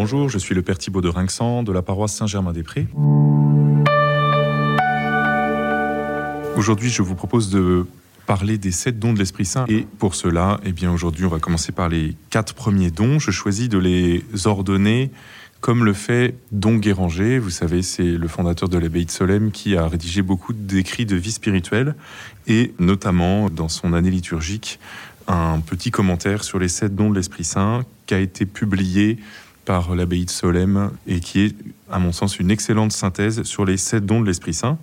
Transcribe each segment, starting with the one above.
Bonjour, je suis le Père Thibault de Rinxan de la paroisse Saint-Germain-des-Prés. Aujourd'hui, je vous propose de parler des sept dons de l'Esprit Saint. Et pour cela, eh bien, aujourd'hui, on va commencer par les quatre premiers dons. Je choisis de les ordonner comme le fait Don Guéranger. Vous savez, c'est le fondateur de l'abbaye de Solem qui a rédigé beaucoup d'écrits de vie spirituelle et notamment dans son année liturgique, un petit commentaire sur les sept dons de l'Esprit Saint qui a été publié par l'abbaye de Solem et qui est, à mon sens, une excellente synthèse sur les sept dons de l'Esprit Saint.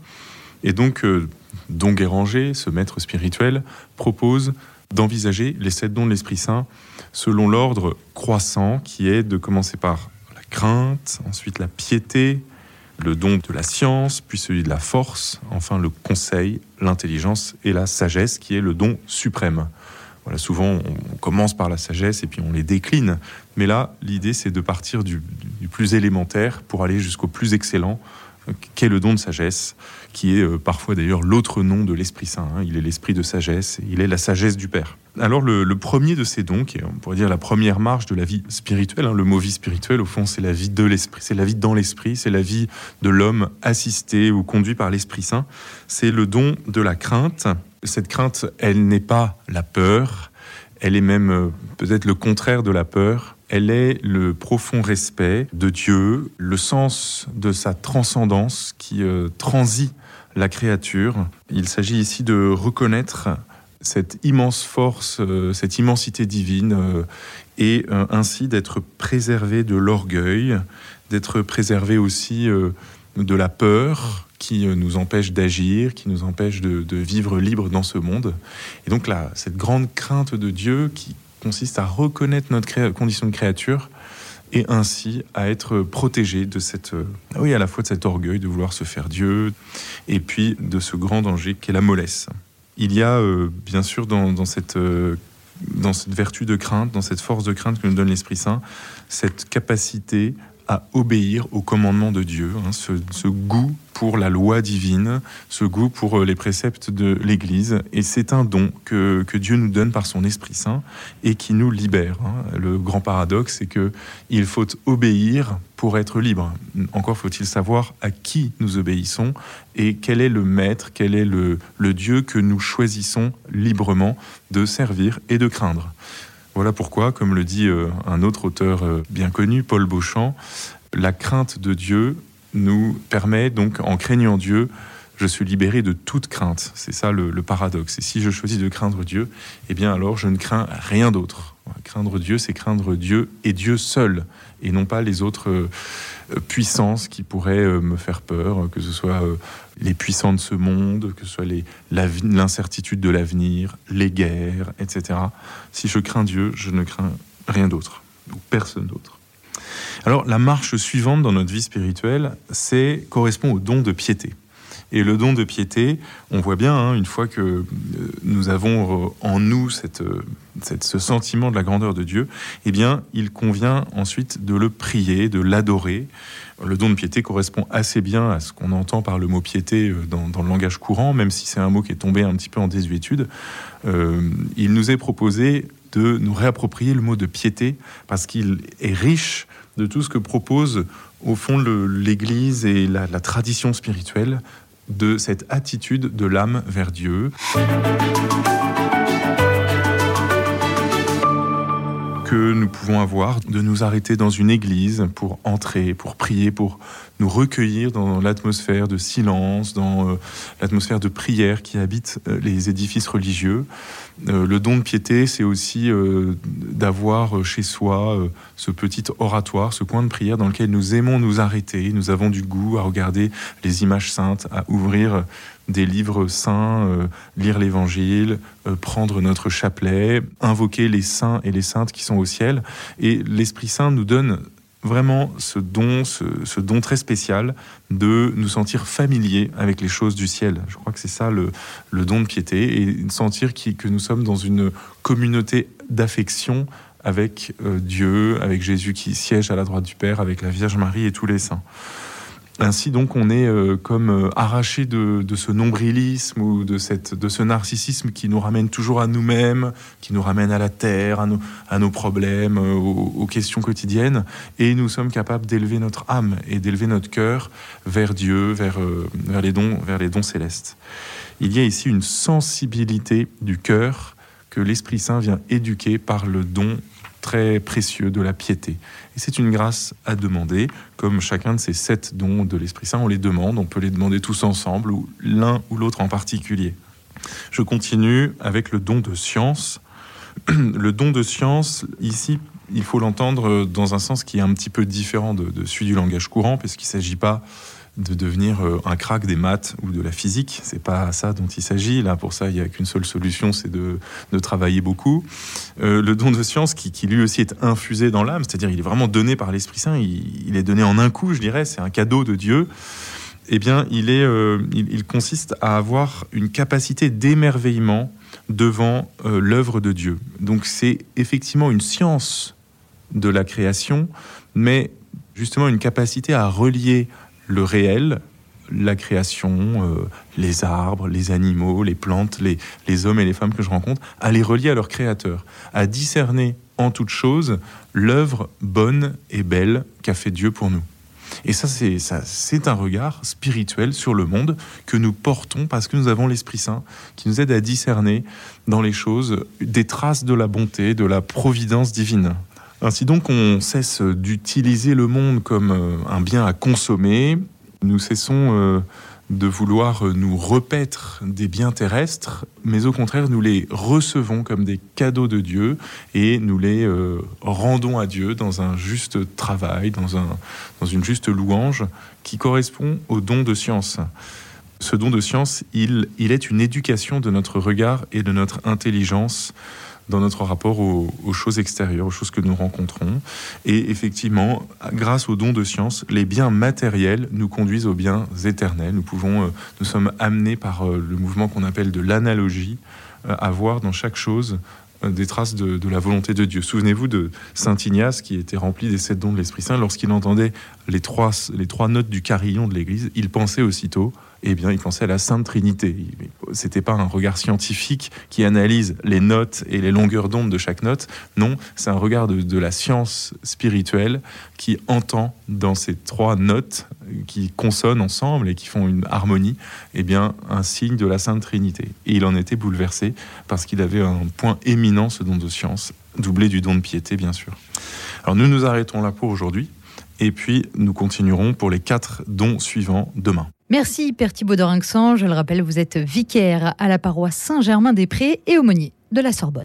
Et donc, euh, Don Guéranger, ce maître spirituel, propose d'envisager les sept dons de l'Esprit Saint selon l'ordre croissant qui est de commencer par la crainte, ensuite la piété, le don de la science, puis celui de la force, enfin le conseil, l'intelligence et la sagesse qui est le don suprême. Voilà, souvent on commence par la sagesse et puis on les décline, mais là l'idée c'est de partir du, plus élémentaire pour aller jusqu'au plus excellent, qu'est le don de sagesse, qui est euh, parfois d'ailleurs l'autre nom de l'Esprit Saint. Hein. Il est l'Esprit de sagesse, il est la sagesse du Père. Alors le, premier de ces dons, qui est, on pourrait dire la première marche de la vie spirituelle, hein, le mot vie spirituelle, au fond, c'est la vie de l'Esprit, c'est la vie dans l'Esprit, c'est la vie de l'homme assisté ou conduit par l'Esprit Saint. C'est le don de la crainte. Cette crainte, elle n'est pas la peur, elle est même euh, peut-être le contraire de la peur. Elle est le profond respect de Dieu, le sens de sa transcendance qui euh, transit la créature. Il s'agit ici de reconnaître cette immense force, euh, cette immensité divine, euh, et ainsi d'être préservé de l'orgueil, d'être préservé aussi de la peur qui nous empêche d'agir, qui nous empêche de, vivre libre dans ce monde. Et donc là, cette grande crainte de Dieu qui consiste à reconnaître notre condition de créature et ainsi à être protégé de cette, euh, oui, à la fois de cet orgueil de vouloir se faire Dieu et puis de ce grand danger qu'est la mollesse. Il y a euh, bien sûr dans, cette, euh, dans cette vertu de crainte, dans cette force de crainte que nous donne l'Esprit Saint, cette capacité à obéir au commandement de Dieu, hein, ce, goût pour la loi divine, ce goût pour euh, les préceptes de l'Église. Et c'est un don que, Dieu nous donne par son Esprit Saint et qui nous libère. Hein. Le grand paradoxe, c'est que il faut obéir pour être libre. Encore faut-il savoir à qui nous obéissons et quel est le maître, quel est le, le Dieu que nous choisissons librement de servir et de craindre. Voilà pourquoi, comme le dit euh, un autre auteur euh, bien connu, Paul Beauchamp, la crainte de Dieu nous permet donc, en craignant Dieu, je suis libéré de toute crainte. C'est ça le, paradoxe. Et si je choisis de craindre Dieu, eh bien alors je ne crains rien d'autre. Craindre Dieu, c'est craindre Dieu et Dieu seul, et non pas les autres euh, puissances qui pourraient euh, me faire peur, que ce soit euh, les puissants de ce monde, que ce soit l'incertitude de l'avenir, les guerres, etc. Si je crains Dieu, je ne crains rien d'autre, ou personne d'autre. Alors la marche suivante dans notre vie spirituelle, c'est correspond au don de piété. Et le don de piété, on voit bien, hein, une fois que euh, nous avons euh, en nous euh, ce sentiment de la grandeur de Dieu, eh bien, il convient ensuite de le prier, de l'adorer. Le don de piété correspond assez bien à ce qu'on entend par le mot piété dans, le langage courant, même si c'est un mot qui est tombé un petit peu en désuétude. il nous est proposé de nous réapproprier le mot de piété parce qu'il est riche de tout ce que propose au fond l'Église et la tradition spirituelle de cette attitude de l'âme vers Dieu. Que nous pouvons avoir de nous arrêter dans une église pour entrer, pour prier, pour nous recueillir dans l'atmosphère de silence, dans euh, l'atmosphère de prière qui habite euh, les édifices religieux. Euh, le don de piété, c'est aussi d'avoir chez soi ce petit oratoire, ce coin de prière dans lequel nous aimons nous arrêter. Nous avons du goût à regarder les images saintes, à ouvrir des livres saints, lire l'évangile, prendre notre chapelet, invoquer les saints et les saintes qui sont au ciel. Et l'Esprit Saint nous donne vraiment ce don, ce, don très spécial de nous sentir familiers avec les choses du ciel. Je crois que c'est ça le, don de piété et sentir que nous sommes dans une communauté d'affection avec euh, Dieu, avec Jésus qui siège à la droite du Père, avec la Vierge Marie et tous les saints. Ainsi donc on est euh, comme euh, arraché de, ce nombrilisme ou de, cette, de ce narcissisme qui nous ramène toujours à nous-mêmes, qui nous ramène à la terre, à nos, problèmes, euh, aux, questions quotidiennes, et nous sommes capables d'élever notre âme et d'élever notre cœur vers Dieu, vers, vers, les dons, vers les dons célestes. Il y a ici une sensibilité du cœur que l'Esprit Saint vient éduquer par le don très précieux de la piété. Et c'est une grâce à demander, comme chacun de ces sept dons de l'Esprit Saint, on les demande, on peut les demander tous ensemble, ou l'un ou l'autre en particulier. Je continue avec le don de science. Le don de science, ici, il faut l'entendre dans un sens qui est un petit peu différent de, celui du langage courant, puisqu'il ne s'agit pas de devenir euh, un crack des maths ou de la physique. C'est pas ça dont il s'agit. Là, pour ça, il n'y a qu'une seule solution, c'est de, travailler beaucoup. Euh, le don de science, qui, lui aussi est infusé dans l'âme, c'est-à-dire il est vraiment donné par l'Esprit Saint, il, est donné en un coup, je dirais, c'est un cadeau de Dieu. Eh bien, il, est, euh, il, consiste à avoir une capacité d'émerveillement devant l'œuvre de Dieu. Donc, c'est effectivement une science de la création, mais justement une capacité à relier le réel, la création, euh, les arbres, les animaux, les plantes, les, hommes et les femmes que je rencontre, à les relier à leur créateur, à discerner en toute chose l'œuvre bonne et belle qu'a fait Dieu pour nous. Et ça, c'est ça, c'est un regard spirituel sur le monde que nous portons parce que nous avons l'Esprit Saint qui nous aide à discerner dans les choses des traces de la bonté, de la providence divine. Ainsi donc, on cesse d'utiliser le monde comme euh, un bien à consommer. Nous cessons euh, de vouloir euh, nous repaître des biens terrestres, mais au contraire, nous les recevons comme des cadeaux de Dieu et nous les rendons à Dieu dans un juste travail, dans, un, dans une juste louange qui correspond au don de science. Ce don de science, il, il est une éducation de notre regard et de notre intelligence dans notre rapport aux, choses extérieures, aux choses que nous rencontrons. Et effectivement, grâce aux dons de science, les biens matériels nous conduisent aux biens éternels. Nous pouvons, euh, nous sommes amenés par euh, le mouvement qu'on appelle de l'analogie euh, à voir dans chaque chose des traces de, de, la volonté de Dieu. Souvenez-vous de Saint Ignace qui était rempli des sept dons de l'Esprit Saint. Lorsqu'il entendait les trois, les trois notes du carillon de l'Église, il pensait aussitôt eh bien, il pensait à la Sainte Trinité. C'était pas un regard scientifique qui analyse les notes et les longueurs d'onde de chaque note. Non, c'est un regard de, la science spirituelle qui entend dans ces trois notes qui consonnent ensemble et qui font une harmonie, eh bien, un signe de la Sainte Trinité. Et il en était bouleversé parce qu'il avait un point éminent, ce don de science, doublé du don de piété, bien sûr. Alors, nous nous arrêtons là pour aujourd'hui. Et puis, nous continuerons pour les quatre dons suivants demain. Merci Père Thibaud Je le rappelle, vous êtes vicaire à la paroisse Saint-Germain-des-Prés et aumônier de la Sorbonne.